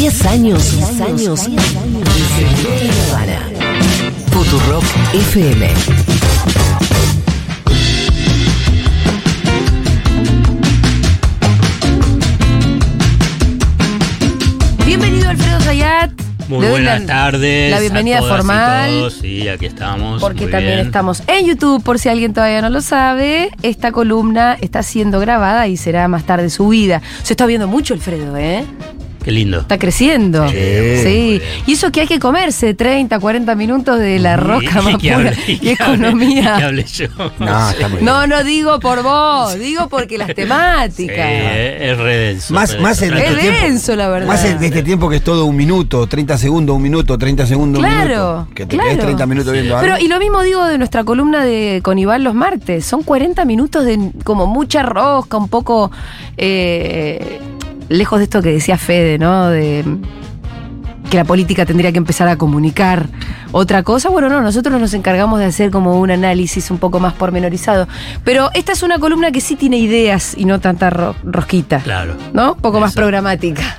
10 años, 10 años, 10 años de Nirvana. Futurock FM. Bienvenido Alfredo Zayat. Muy Le buenas la- tardes. La bienvenida a todas y formal. todos. Sí, aquí estamos. Porque muy también bien. estamos en YouTube, por si alguien todavía no lo sabe. Esta columna está siendo grabada y será más tarde subida. Se está viendo mucho, Alfredo, ¿eh? Qué lindo. Está creciendo. Sí. Y eso que hay que comerse 30, 40 minutos de la roca más pura hable- y que hable- economía. que hable yo. No, está muy bien. No, digo por vos, digo porque las Sí, temáticas. es re denso. Más, re más en. Es este tiempo. denso, la verdad. Más en de este tiempo que es todo un minuto, 30 segundos, un minuto, 30 segundos, un Claro, minuto. Que te claro. quedes 30 minutos viendo algo. Pero, y lo mismo digo de nuestra columna de con Iván los martes. Son 40 minutos de como mucha rosca, un poco eh, lejos de esto que decía Fede, ¿no? De que la política tendría que empezar a comunicar otra cosa. Bueno, no, nosotros nos encargamos de hacer como un análisis un poco más pormenorizado. Pero esta es una columna que sí tiene ideas y no tanta ro- rosquita. Claro. ¿No? Un poco más programática.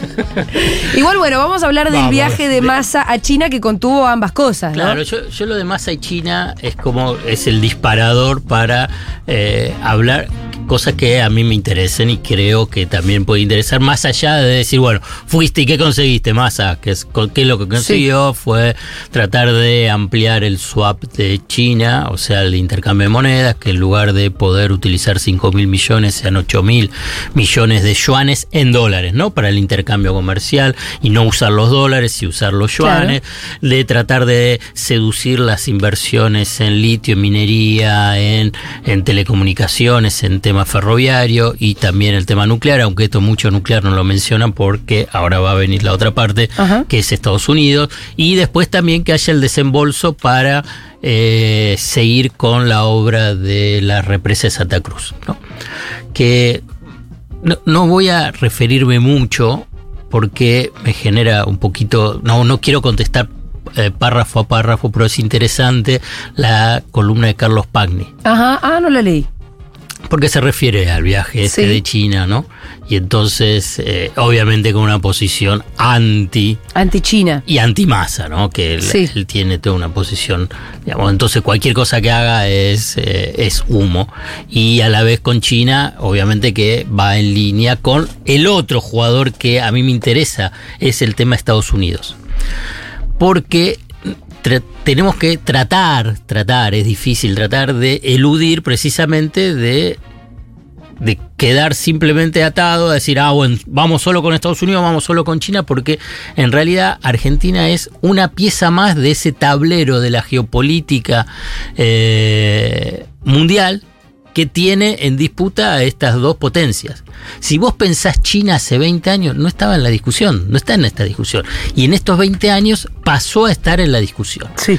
Igual, bueno, vamos a hablar del Vamos. viaje de Massa a China que contuvo ambas cosas, ¿no? Claro, yo, yo lo de Massa y China es como es el disparador para eh, hablar cosas que a mí me interesen y creo que también puede interesar más allá de decir, bueno, fuiste y qué conseguiste, Massa, que es, qué es lo que consiguió fue tratar de ampliar el swap de China, o sea, el intercambio de monedas, que en lugar de poder utilizar 5 mil millones sean 8 mil millones de yuanes en dólares, ¿no? Para el intercambio comercial y no usar los dólares y usar los Claro. yuanes de tratar de seducir las inversiones en litio, en minería, en, en telecomunicaciones, en tema ferroviario y también el tema nuclear, aunque esto mucho nuclear no lo mencionan porque ahora va a venir la otra parte, Ajá. que es Estados Unidos, y después también que haya el desembolso para eh, seguir con la obra de la represa de Santa Cruz, ¿no? que no, no voy a referirme mucho porque me genera un poquito, no, no quiero contestar eh, párrafo a párrafo, pero es interesante la columna de Carlos Pagni, Ajá, ah, no la leí. Porque se refiere al viaje este Sí. de China, ¿no? Y entonces, eh, obviamente con una posición anti Anti-China. y anti-masa, ¿no? Que él, Sí. él tiene toda una posición, digamos, entonces cualquier cosa que haga es, eh, es humo. Y a la vez con China, obviamente que va en línea con el otro jugador que a mí me interesa, es el tema Estados Unidos. Porque tenemos que tratar, tratar, es difícil tratar de eludir precisamente de de quedar simplemente atado a decir, ah, bueno, vamos solo con Estados Unidos, vamos solo con China, porque en realidad Argentina es una pieza más de ese tablero de la geopolítica eh, mundial que tiene en disputa a estas dos potencias. Si vos pensás China hace 20 años, no estaba en la discusión, no está en esta discusión. Y en estos 20 años pasó a estar en la discusión. Sí.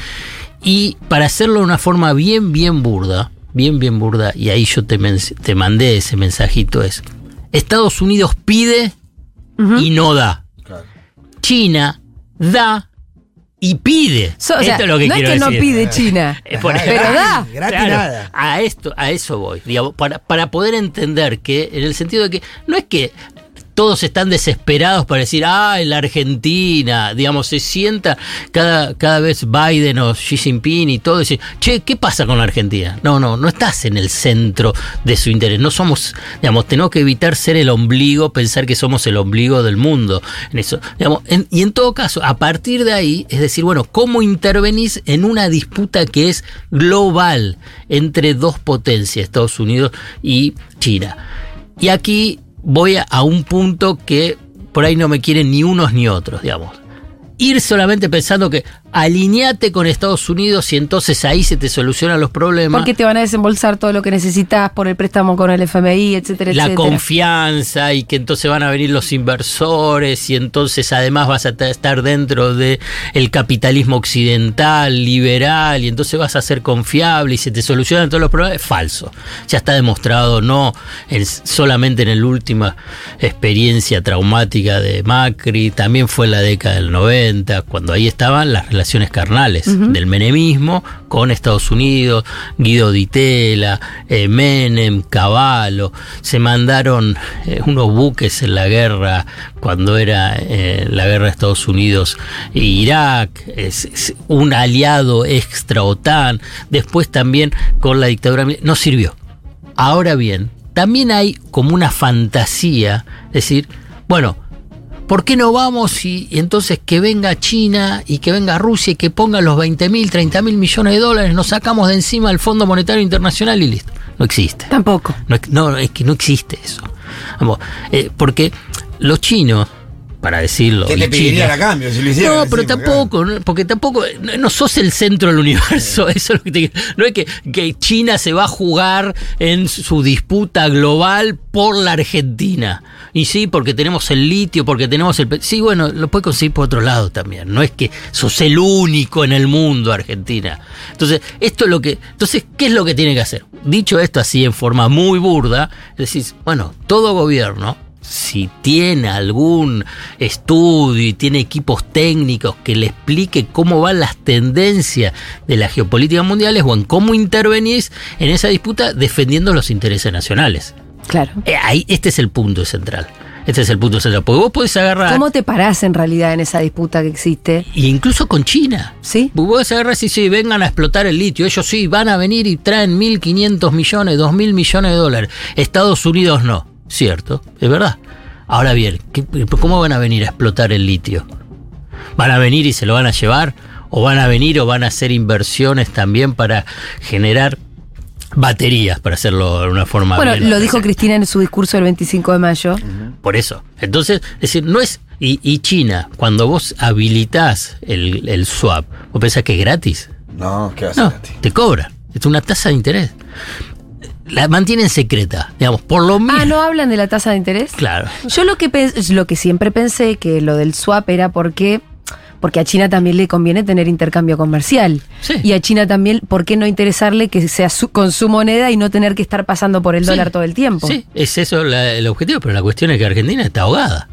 Y para hacerlo de una forma bien, bien burda, bien, bien burda, y ahí yo te, te mandé ese mensajito, es, Estados Unidos pide y no da. China da y pide. So- o sea, Esto es lo que no es que no pide China, por- pero da. Gratis Claro, nada. A esto, a eso voy. digamos, para, para poder entender que, en el sentido de que no es que todos están desesperados para decir, ah, la Argentina, digamos, se sienta cada, cada vez Biden o Xi Jinping y todo, y dice, che, ¿qué pasa con la Argentina? No, no, no estás en el centro de su interés. No somos, digamos, tenemos que evitar ser el ombligo, pensar que somos el ombligo del mundo. En eso, digamos, en- y en todo caso, a partir de ahí, es decir, bueno, ¿cómo intervenís en una disputa que es global entre dos potencias, Estados Unidos y China? Y aquí voy a, un punto que por ahí no me quieren ni unos ni otros, digamos. Ir solamente pensando que alineate con Estados Unidos y entonces ahí se te solucionan los problemas. Porque te van a desembolsar todo lo que necesitas por el préstamo con el FMI, etcétera, la etcétera. confianza y que entonces van a venir los inversores y entonces además vas a ta- estar dentro de el capitalismo occidental, liberal y entonces vas a ser confiable y se te solucionan todos los problemas, es falso. Ya está demostrado no en- solamente en la última experiencia traumática de Macri, también fue en la década del 90, cuando ahí estaban las relaciones relaciones carnales del menemismo con Estados Unidos, Guido Di Tella, eh, Menem, Cavallo. Se mandaron eh, unos buques en la guerra cuando era eh, la guerra de Estados Unidos e Irak, es, es un aliado extra OTAN. Después también con la dictadura. No sirvió. Ahora bien, también hay como una fantasía, es decir, bueno, ¿por qué no vamos y, y entonces que venga China y que venga Rusia y que ponga los 20 mil, 30 mil millones de dólares, nos sacamos de encima el Fondo Monetario Internacional y listo? No existe. Tampoco. No, no, es que no existe eso. Vamos, eh, porque los chinos, para decirlo, ¿Qué te pedirían a cambio si lo hicieran? no, pero encima, tampoco, porque tampoco, no, no sos el centro del universo, eso es lo que te- no es que, que China se va a jugar en su disputa global por la Argentina. Y sí, porque tenemos el litio, porque tenemos el... Sí, bueno, lo puede conseguir por otro lado también, no es que sos el único en el mundo, Argentina. Entonces, esto es lo que... Entonces, ¿qué es lo que tiene que hacer? Dicho esto así en forma muy burda, decís, bueno, todo gobierno si tiene algún estudio y tiene equipos técnicos que le explique cómo van las tendencias de las geopolíticas mundiales o en cómo intervenís en esa disputa defendiendo los intereses nacionales. Claro. Eh, ahí, este es el punto central. Este es el punto central. Porque vos podés agarrar, ¿Cómo te parás en realidad en esa disputa que existe? y incluso con China, ¿Sí? Vos podés agarrar y sí, vengan a explotar el litio. Ellos sí, van a venir y traen 1.500 millones, 2.000 millones de dólares. Estados Unidos no. Cierto, es verdad. Ahora bien, ¿qué- ¿cómo van a venir a explotar el litio? ¿Van a venir y se lo van a llevar? ¿O van a venir o van a hacer inversiones también para generar baterías, para hacerlo de una forma... Bueno, bien- lo dijo Cristina en su discurso del 25 de mayo. por eso. Entonces, es decir, no es. Y, y China, cuando vos habilitás el, el swap, vos pensás que es gratis. No, ¿qué va a hacer No, a ti? te cobran. Es una tasa de interés. La mantienen secreta, digamos, por lo mismo. Ah, ¿no hablan de la tasa de interés? Claro. Yo lo que, lo que siempre pensé que lo del swap era porque, porque a China también le conviene tener intercambio comercial. Sí. Y a China también, ¿por qué no interesarle que sea su- con su moneda y no tener que estar pasando por el Sí. dólar todo el tiempo? Sí, es eso la- el objetivo, pero la cuestión es que Argentina está ahogada.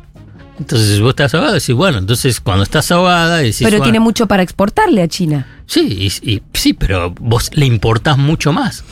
Entonces, si vos estás ahogada, decís, bueno, entonces cuando estás ahogada, decís. Pero bueno, tiene mucho para exportarle a China. Sí, y, y- sí, pero vos le importás mucho más.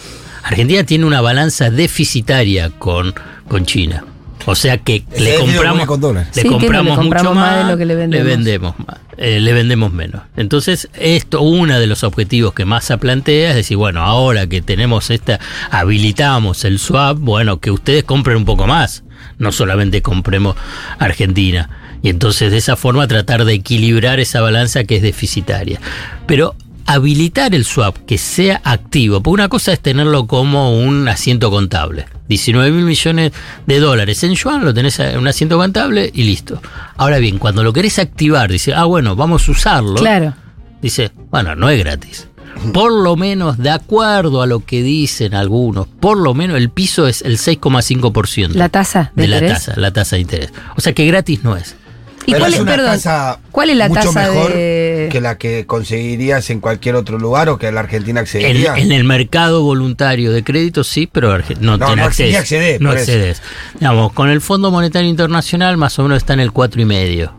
Argentina tiene una balanza deficitaria con, con China. O sea que le compramos, con le Sí, compramos, le compramos mucho más más, de lo que le vendemos. más, eh, le vendemos menos. Entonces, esto, uno de los objetivos que más se plantea es decir, bueno, ahora que tenemos esta, habilitamos el swap, bueno, que ustedes compren un poco más, no solamente compremos Argentina. Y entonces de esa forma tratar de equilibrar esa balanza que es deficitaria. Pero habilitar el swap, que sea activo, porque una cosa es tenerlo como un asiento contable. 19 mil millones de dólares en yuan, lo tenés en un asiento contable y listo. Ahora bien, cuando lo querés activar, dice, ah, bueno, vamos a usarlo. Claro. Dice, bueno, no es gratis. Por lo menos, de acuerdo a lo que dicen algunos, por lo menos el piso es el 6,5%. La tasa de, de la tasa, la tasa de interés. O sea que gratis no es. ¿Y Pero cuál es es, una perdón, tasa cuál es la mucho tasa mejor de que la que conseguirías en cualquier otro lugar o que la Argentina En, accedería. en el mercado voluntario de crédito sí, pero no, No, no, accedés, no accedes. Digamos, con el Fondo Monetario Internacional más o menos está en el cuatro y medio.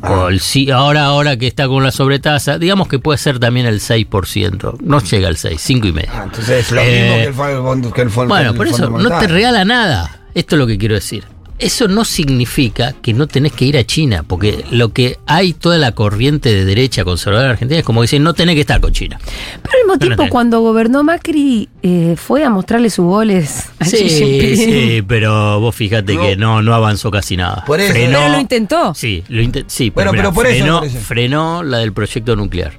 Ah. O el sí- ahora, ahora que está con la sobretasa, digamos que puede ser también el 6%. No llega al 6, 5 y medio. Ah, entonces es lo Eh, mismo que el fondo que el fondo Bueno, el por eso no te regala nada. Esto es lo que quiero decir. Eso no significa que no tenés que ir a China, porque lo que hay toda la corriente de derecha conservadora argentina es como que dicen no tenés que estar con China. Pero al mismo No, tiempo, cuando gobernó Macri, eh, fue a mostrarle sus goles a Xi Sí, Jinping. sí, pero vos fíjate No. que no, no avanzó casi nada. Por eso. Frenó- Pero lo intentó. Sí, lo inte- sí, Bueno, mirá, pero por eso, frenó, por eso. frenó la del proyecto nuclear.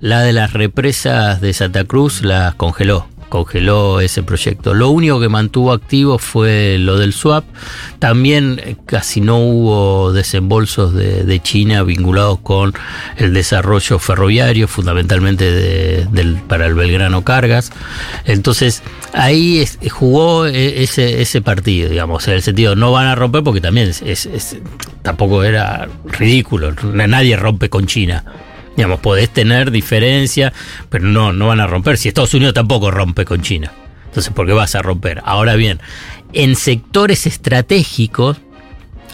La de las represas de Santa Cruz las congeló. Congeló ese proyecto. Lo único que mantuvo activo fue lo del swap. También eh, casi no hubo desembolsos de, China vinculados con el desarrollo ferroviario, fundamentalmente para el Belgrano Cargas. Entonces, ahí jugó eh, ese, partido, digamos, en el sentido, no van a romper porque también es- tampoco era ridículo, nadie rompe con China. Digamos, podés tener diferencia, pero no, no van a romper. Si Estados Unidos tampoco rompe con China. Entonces, ¿por qué vas a romper? Ahora bien, en sectores estratégicos,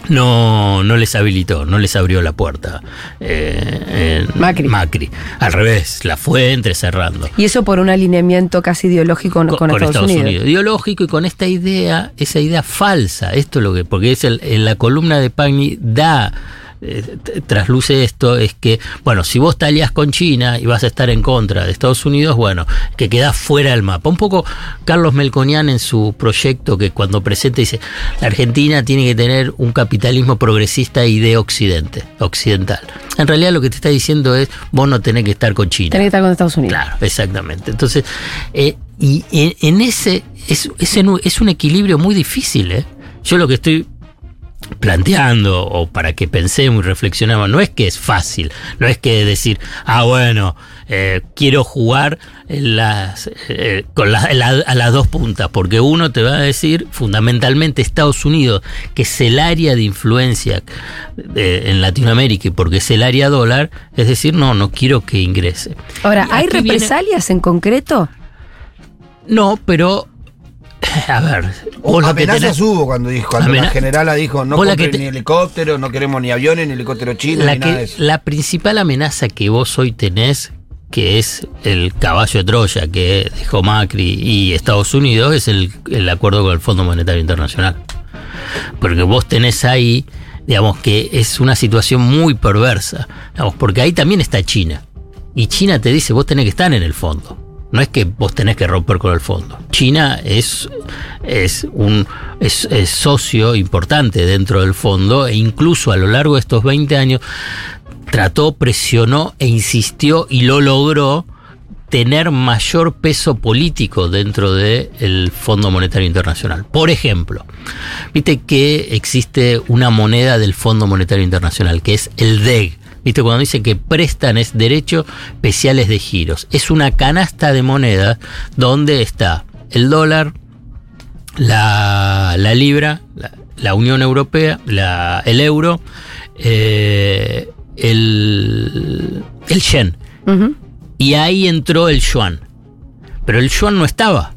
no, no les habilitó, no les abrió la puerta eh, Macri. Macri. Al revés, la fue entrecerrando. Y eso por un alineamiento casi ideológico con, con Estados, Unidos. Ideológico y con esta idea, esa idea falsa. Esto es lo que, porque es el, en la columna de Pagni da eh, trasluce esto es que, bueno, si vos te alías con China y vas a estar en contra de Estados Unidos, bueno, que quedás fuera del mapa. Un poco Carlos Melconian en su proyecto que cuando presenta dice, la Argentina tiene que tener un capitalismo progresista y de occidente, occidental. En realidad lo que te está diciendo es, vos no tenés que estar con China. Tenés que estar con Estados Unidos. Claro, exactamente. Entonces, eh, y en, en ese es, es, en- es un equilibrio muy difícil. ¿eh? Yo lo que estoy planteando o para que pensemos y reflexionemos no es que es fácil, no es que decir, ah bueno, eh, quiero jugar en las, eh, con la- a las dos puntas, porque uno te va a decir fundamentalmente Estados Unidos, que es el área de influencia eh, en Latinoamérica y porque es el área dólar, es decir, no, no quiero que ingrese. Ahora, ¿hay viene- represalias en concreto? No, pero. A ver. vos lo que Amenazas tenés- hubo cuando dijo, cuando Amena- la generala dijo, no compren te- ni helicópteros, no queremos ni aviones, ni helicópteros chinos, la, ni nada de que, eso. la principal amenaza que vos hoy tenés, que es el caballo de Troya que dejó Macri y Estados Unidos, es el, el acuerdo con el Fondo Monetario Internacional. Porque vos tenés ahí, digamos que es una situación muy perversa, digamos, porque ahí también está China. Y China te dice, vos tenés que estar en el fondo. No es que vos tenés que romper con el fondo. China es, es un es, socio importante dentro del fondo e incluso a lo largo de estos 20 años trató, presionó e insistió y lo logró tener mayor peso político dentro del Fondo Monetario Internacional. Por ejemplo, viste que existe una moneda del Fondo Monetario Internacional, que es el DEG. Viste, cuando dicen que prestan es derechos especiales de giros. Es una canasta de monedas donde está el dólar, la, la libra, la, la Unión Europea, la- el euro, eh, el, el yen. Y ahí entró el yuan. Pero el yuan no estaba.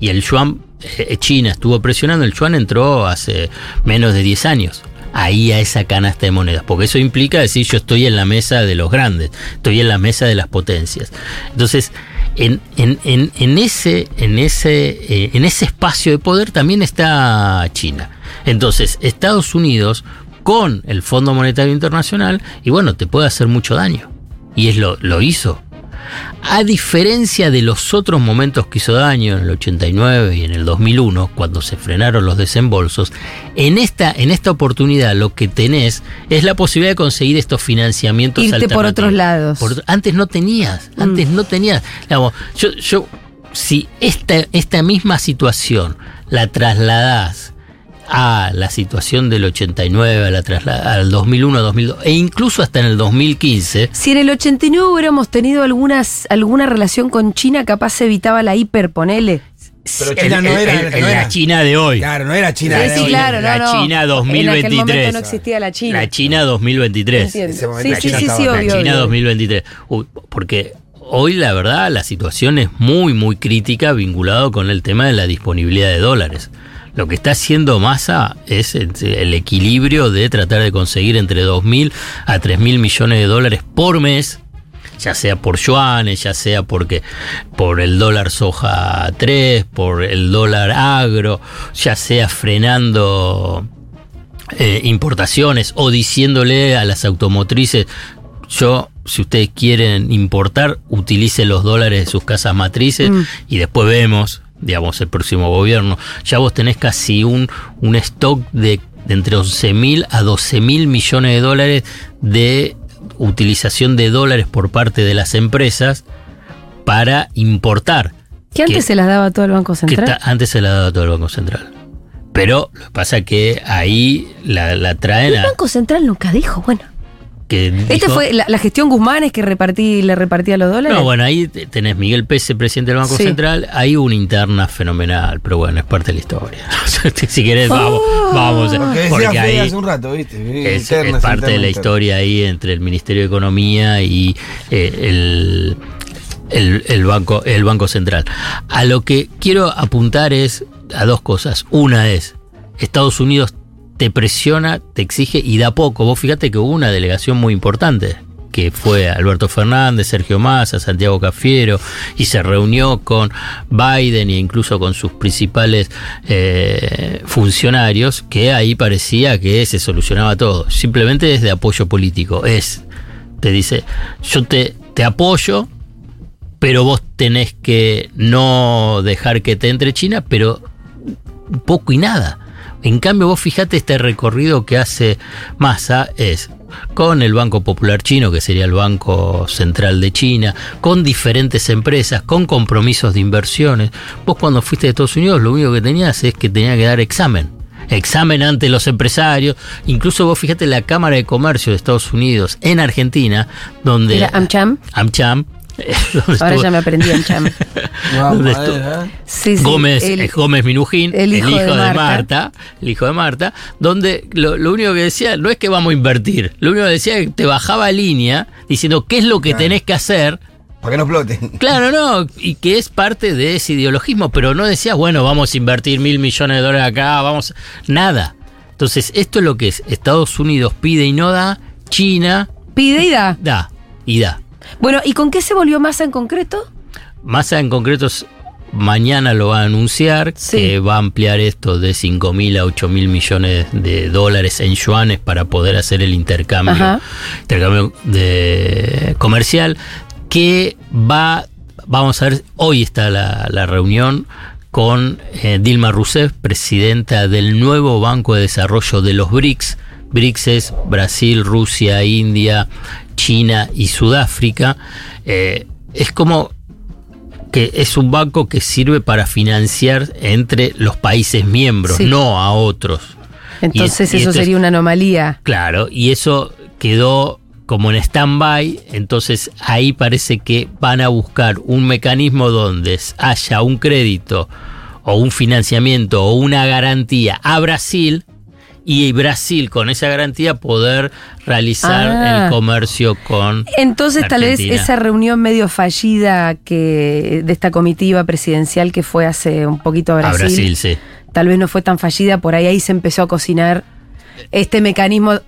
Y el yuan, eh, China estuvo presionando, el yuan entró hace menos de 10 años. Ahí a esa canasta de monedas. Porque eso implica decir yo estoy en la mesa de los grandes, estoy en la mesa de las potencias. Entonces, en, en- en- ese, en, ese, eh, en ese espacio de poder también está China. Entonces, Estados Unidos con el Fondo Monetario Internacional, y bueno, te puede hacer mucho daño. Y es lo, lo hizo. A diferencia de los otros momentos que hizo daño en el 89 y en el 2001, cuando se frenaron los desembolsos, en esta, en esta oportunidad lo que tenés es la posibilidad de conseguir estos financiamientos Irte por otros lados. Por- antes no tenías, antes no tenías. Digamos, yo, yo, si esta, esta misma situación la trasladás a la situación del 89, a la al 2001, 2002, e incluso hasta en el 2015, Si en el 89 hubiéramos tenido algunas, alguna relación con China, capaz se evitaba la hiper, ponele. Pero China no en- era- en- no en la era. China de hoy. Claro, no era China. Sí, era sí, hoy. claro, la no, no. China En aquel 2023. momento no existía la China. La China 2023. Entiendo. Ese momento Sí, la sí, China sí, sí, estaba- La obvio. China obvio. 2023. Uy, porque hoy la verdad la situación es muy, muy crítica vinculado con el tema de la disponibilidad de dólares. Lo que está haciendo Massa es el el equilibrio de tratar de conseguir entre 2.000 a 3.000 millones de dólares por mes, ya sea por yuanes, ya sea porque por el dólar soja 3, por el dólar agro, ya sea frenando eh, importaciones o diciéndole a las automotrices, yo, si ustedes quieren importar, utilicen los dólares de sus casas matrices Mm. y después vemos, digamos, el próximo gobierno. Ya vos tenés casi un, un stock de, de entre 11 mil a 12 mil millones de dólares de utilización de dólares por parte de las empresas para importar. Que antes Que- se las daba todo el Banco que Central. antes se la daba todo el Banco Central. Pero lo que pasa es que ahí la, la traen el a. Banco Central nunca dijo, bueno. Que Esta dijo- fue la, la gestión Guzmán es que repartí, le repartía los dólares. No, bueno, ahí te- tenés Miguel Pese, presidente del Banco Sí. Central. Hay una interna fenomenal, pero bueno, es parte de la historia. si querés, vamos, vamos. Decía Porque Fede ahí hace un rato, ¿viste? es, Interna, es parte interna, de la interna. historia ahí entre el Ministerio de Economía y eh, el, el, el banco, el Banco Central. A lo que quiero apuntar es a dos cosas. Una es, Estados Unidos te presiona, te exige y da poco. Vos fíjate que hubo una delegación muy importante que fue Alberto Fernández, Sergio Massa, Santiago Cafiero, y se reunió con Biden e incluso con sus principales eh, funcionarios, que ahí parecía que se solucionaba todo. Simplemente es de apoyo político. Es, te dice, yo te, te apoyo, pero vos tenés que no dejar que te entre China, pero poco y nada. En cambio, vos fijate este recorrido que hace Massa es con el Banco Popular Chino, que sería el Banco Central de China, con diferentes empresas, con compromisos de inversiones. Vos cuando fuiste de Estados Unidos lo único que tenías es que tenía que dar examen. Examen ante los empresarios. Incluso vos fíjate la Cámara de Comercio de Estados Unidos en Argentina, donde... Era AmCham. AmCham. Ahora estuvo- ya me aprendí AmCham. Guau, ¿Dónde madre, estu- ¿eh? Sí, sí, Gómez, el- eh, Gómez Minujín, el hijo de Marta. Marta, el hijo de Marta, donde lo, lo único que decía no es que vamos a invertir, lo único que decía es que te bajaba línea diciendo qué es lo que Claro. tenés que hacer. Para que no explote. Claro, no, y que es parte de ese ideologismo, pero no decías, bueno, vamos a invertir mil millones de dólares acá, vamos, nada. Entonces, esto es lo que es, Estados Unidos pide y no da, China Pide y da. da y da. Bueno, ¿y con qué se volvió Massa en concreto? Massa en concreto mañana lo va a anunciar, Sí. que va a ampliar esto de 5 mil a 8 mil millones de dólares en yuanes para poder hacer el intercambio, Ajá. intercambio de comercial, que va, vamos a ver, hoy está la, la reunión con eh, Dilma Rousseff, presidenta del nuevo Banco de Desarrollo de los BRICS. BRICS es Brasil, Rusia, India, China y Sudáfrica. Eh, es como que es un banco que sirve para financiar entre los países miembros, Sí. no a otros. Entonces Y- eso sería una anomalía. Claro, y eso quedó como en stand-by, entonces ahí parece que van a buscar un mecanismo donde haya un crédito o un financiamiento o una garantía a Brasil y Brasil con esa garantía poder realizar Ah. el comercio con... Entonces tal vez esa reunión medio fallida que de esta comitiva presidencial que fue hace un poquito a A Brasil, Brasil, sí. tal vez no fue tan fallida, por ahí ahí se empezó a cocinar este mecanismo.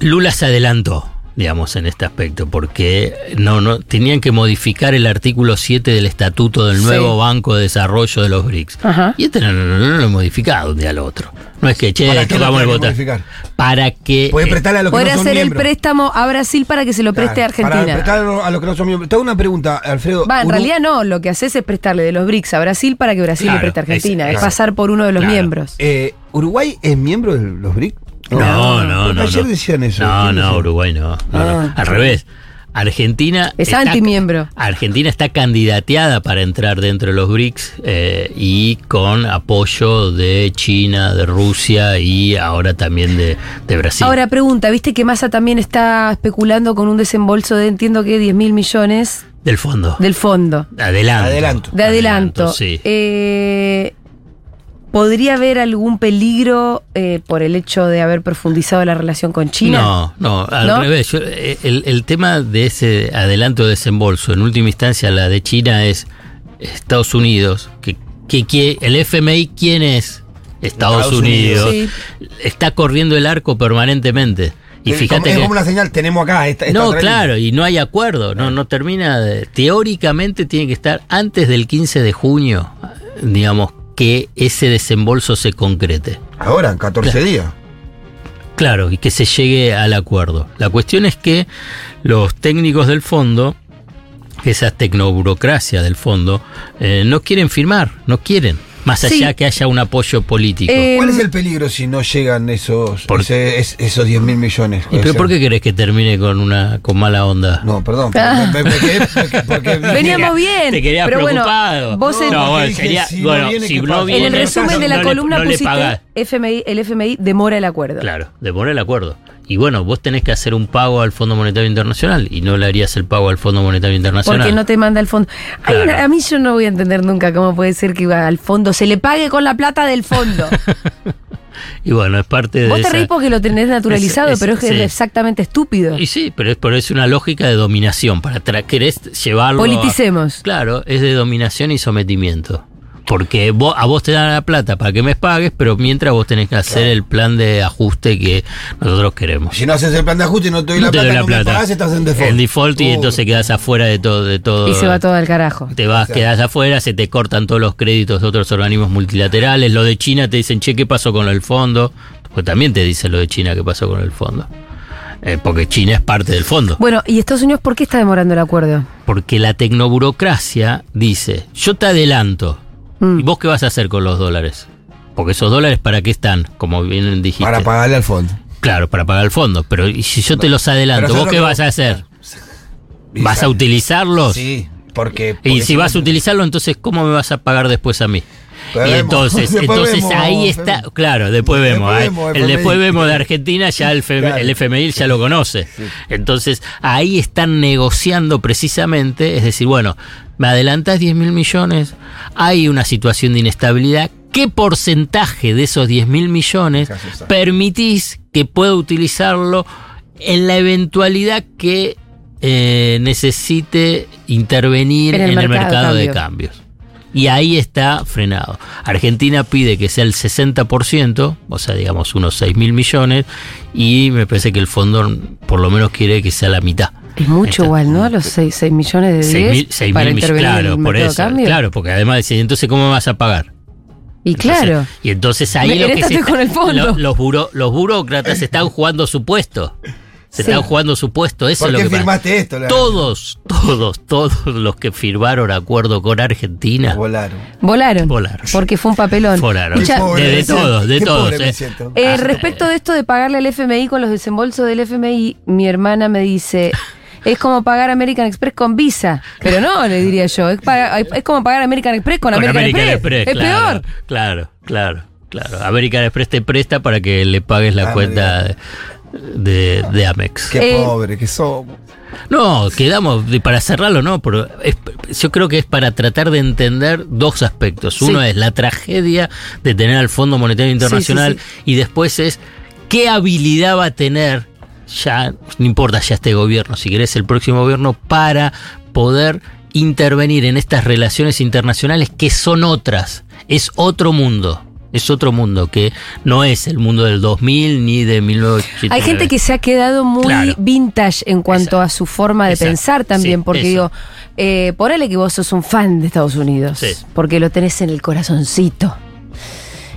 Lula se adelantó, digamos, en este aspecto, porque no, no, tenían que modificar el artículo 7 del estatuto del Sí. nuevo Banco de Desarrollo de los BRICS. Ajá. Y este no, no, no, no lo he modificado un día al otro. No es que, che, ¿Para que botón. modificar? Para que. Puede eh, prestarle a los que Poder no son hacer el préstamo a Brasil para que se lo preste Claro, a Argentina. Para a los que no son miembros. Te hago una pregunta, Alfredo. Va, en Uru- realidad no, lo que haces es prestarle de los BRICS a Brasil para que Brasil Claro, le preste a Argentina, es- es, claro. pasar por uno de los Claro. miembros. Eh, ¿Uruguay es miembro de los BRIC? No, no, Porque no. Ayer no. decían eso. No, ¿Quién no? Uruguay no. no, no. Ah. Al revés. Argentina. Es está- antimiembro. Argentina está candidateada para entrar dentro de los BRICS eh, y con apoyo de China, de Rusia y ahora también de, de Brasil. Ahora pregunta, viste que Massa también está especulando con un desembolso de, entiendo que 10 mil millones del fondo. del fondo, Adelanto. Adelanto. de adelanto. sí. Eh, ¿Podría haber algún peligro eh, por el hecho de haber profundizado la relación con China? No, no, al ¿No? revés. Yo, eh, el, el tema de ese adelanto de desembolso, en última instancia la de China es Estados Unidos, que, que, que el FMI, ¿quién es? Estados, Estados Unidos. Unidos. Está corriendo el arco permanentemente. Y Es fíjate como- es que... como una señal, tenemos acá. Esta, esta No, otra claro, y no hay acuerdo, no, no termina de- Teóricamente tiene que estar antes del 15 de junio, digamos, que ese desembolso se concrete. Ahora, en 14 días. Claro, y que se llegue al acuerdo. La cuestión es que los técnicos del fondo, esa tecnoburocracia del fondo, eh, no quieren firmar, no quieren, más Sí. allá que haya un apoyo político. Eh, ¿Cuál es el peligro si no llegan esos, Por- ese- es- esos 10 mil millones? ¿Y pero por qué querés que termine con una con mala onda? No, perdón. Ah. porque- Veníamos bien. Te querías pero bueno, preocupado. vos en- no, porque bueno, dije, sería, si no bueno, viene, si ¿qué no pasa? viene, en el resumen no de la columna le pusiste. FMI, el FMI demora el acuerdo. Claro, demora el acuerdo. Y bueno, vos tenés que hacer un pago al Fondo Monetario Internacional y no le harías el pago al Fondo Monetario Internacional. Porque no te manda el fondo. Claro. una- a mí yo no voy a entender nunca cómo puede ser que al fondo se le pague con la plata del fondo. Y bueno, es parte de Vos te esa- reís porque lo tenés naturalizado, Es- es- pero es que sí. es exactamente estúpido. Y sí, pero es, pero es una lógica de dominación. Para querés llevarlo. a- Politicemos. claro, es de dominación y sometimiento. Porque vos, a vos te dan la plata para que me pagues, pero mientras vos tenés que hacer el plan de ajuste que nosotros queremos. Si no haces el plan de ajuste y no te doy No la te plata, doy la no me plata. pagás, estás en default. En default y Uh, entonces quedas afuera de todo, de todo. Y se va todo al carajo. Te vas, quedas afuera, se te cortan todos los créditos de otros organismos multilaterales. Lo de China te dicen, che, ¿qué pasó con el fondo? Pues también te dicen lo de China, ¿qué pasó con el fondo? Eh, porque China es parte del fondo. Bueno, ¿y Estados Unidos por qué está demorando el acuerdo? Porque la tecnoburocracia dice, yo te adelanto. Mm. ¿Y vos qué vas a hacer con los dólares? Porque esos dólares, ¿para qué están? Como bien dijiste. Para pagarle al fondo. Claro, para pagar el fondo. Pero ¿y si yo te los adelanto, ¿vos qué vas a hacer? ¿Vas a utilizarlos? Sí, porque. Y si vas a utilizarlo, entonces ¿cómo me vas a pagar después a mí? Después y entonces, entonces vemos, ahí está, claro, después Después vemos, vemos, el después vemos de Argentina ya el, FM Claro. el FMI ya lo conoce. Entonces ahí están negociando precisamente, es decir, bueno, me adelantas 10 mil millones, hay una situación de inestabilidad, ¿qué porcentaje de esos 10 mil millones permitís que pueda utilizarlo en la eventualidad que eh, necesite intervenir En en el el, mercado mercado, de de cambio. cambios? Y ahí está frenado. Argentina pide que sea el 60%, o sea, digamos unos 6 mil millones, y me parece que el fondo por lo menos quiere que sea la mitad. Es mucho Está. igual, ¿no? Los 6, millones de 10 6 mil, seis para mil millones, intervenir en claro, el por mercado eso. de cambio. Claro, porque además dice, entonces ¿cómo me vas a pagar? Y Entonces- claro. y entonces ahí lo en que se estoy con el fondo. lo- los, buro- los burócratas están jugando su puesto. Se Sí. están jugando su puesto. Eso ¿Por es lo que pasa. firmaste esto? La- Todos, todos, todos los que firmaron acuerdo con Argentina Volaron. Volaron. Volaron. Porque fue un papelón. Volaron. Pobre de, todos, de qué todos. eh. Eh, respecto de esto de pagarle al FMI con los desembolsos del FMI, mi hermana me dice, es como pagar American Express con Visa. Pero no, le diría yo, es, paga- es como pagar American Express con, Con American, Express. Es claro, peor. Claro, claro, claro. American Express te presta para que le pagues la Ah, cuenta de- de Amex. Qué Eh, pobre que somos. No, quedamos, para cerrarlo, no, pero es- yo creo que es para tratar de entender dos aspectos. Uno Sí. es la tragedia de tener al Fondo Monetario Internacional sí, y después es qué habilidad va a tener, ya no importa ya este gobierno, si querés el próximo gobierno, para poder intervenir en estas relaciones internacionales que son otras, es otro mundo. Es otro mundo que no es el mundo del 2000 ni de 1989. Hay gente que se ha quedado muy Claro. vintage en cuanto Exacto. a su forma de Exacto. pensar también, Sí, porque eso. digo, eh, ponele que vos sos un fan de Estados Unidos, Sí. porque lo tenés en el corazoncito.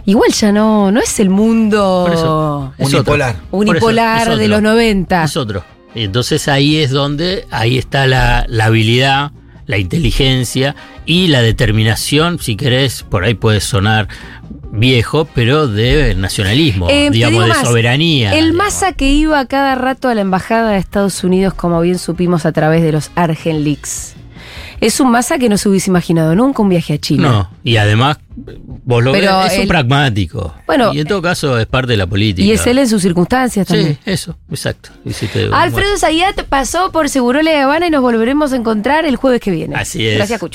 Igual ya no, no es el mundo Por eso. Es Unipolar. otro. Por eso, unipolar es otro. de los 90. Es otro. Entonces ahí es donde, ahí está la, la habilidad, la inteligencia y la determinación, si querés, por ahí puede sonar viejo, pero de nacionalismo, Eh, digamos, de más, soberanía. El digamos. Massa que iba cada rato a la embajada de Estados Unidos, como bien supimos a través de los Argen Leaks. Es un Massa que no se hubiese imaginado nunca un viaje a China. No, y además, vos lo Pero ves, es un pragmático. Bueno, y en todo caso es parte de la política. Y es él en sus circunstancias también. Sí, eso, exacto. Alfredo Zayat pasó por Segurola de Habana y nos volveremos a encontrar el jueves que viene. Así es. Gracias, Cuchu.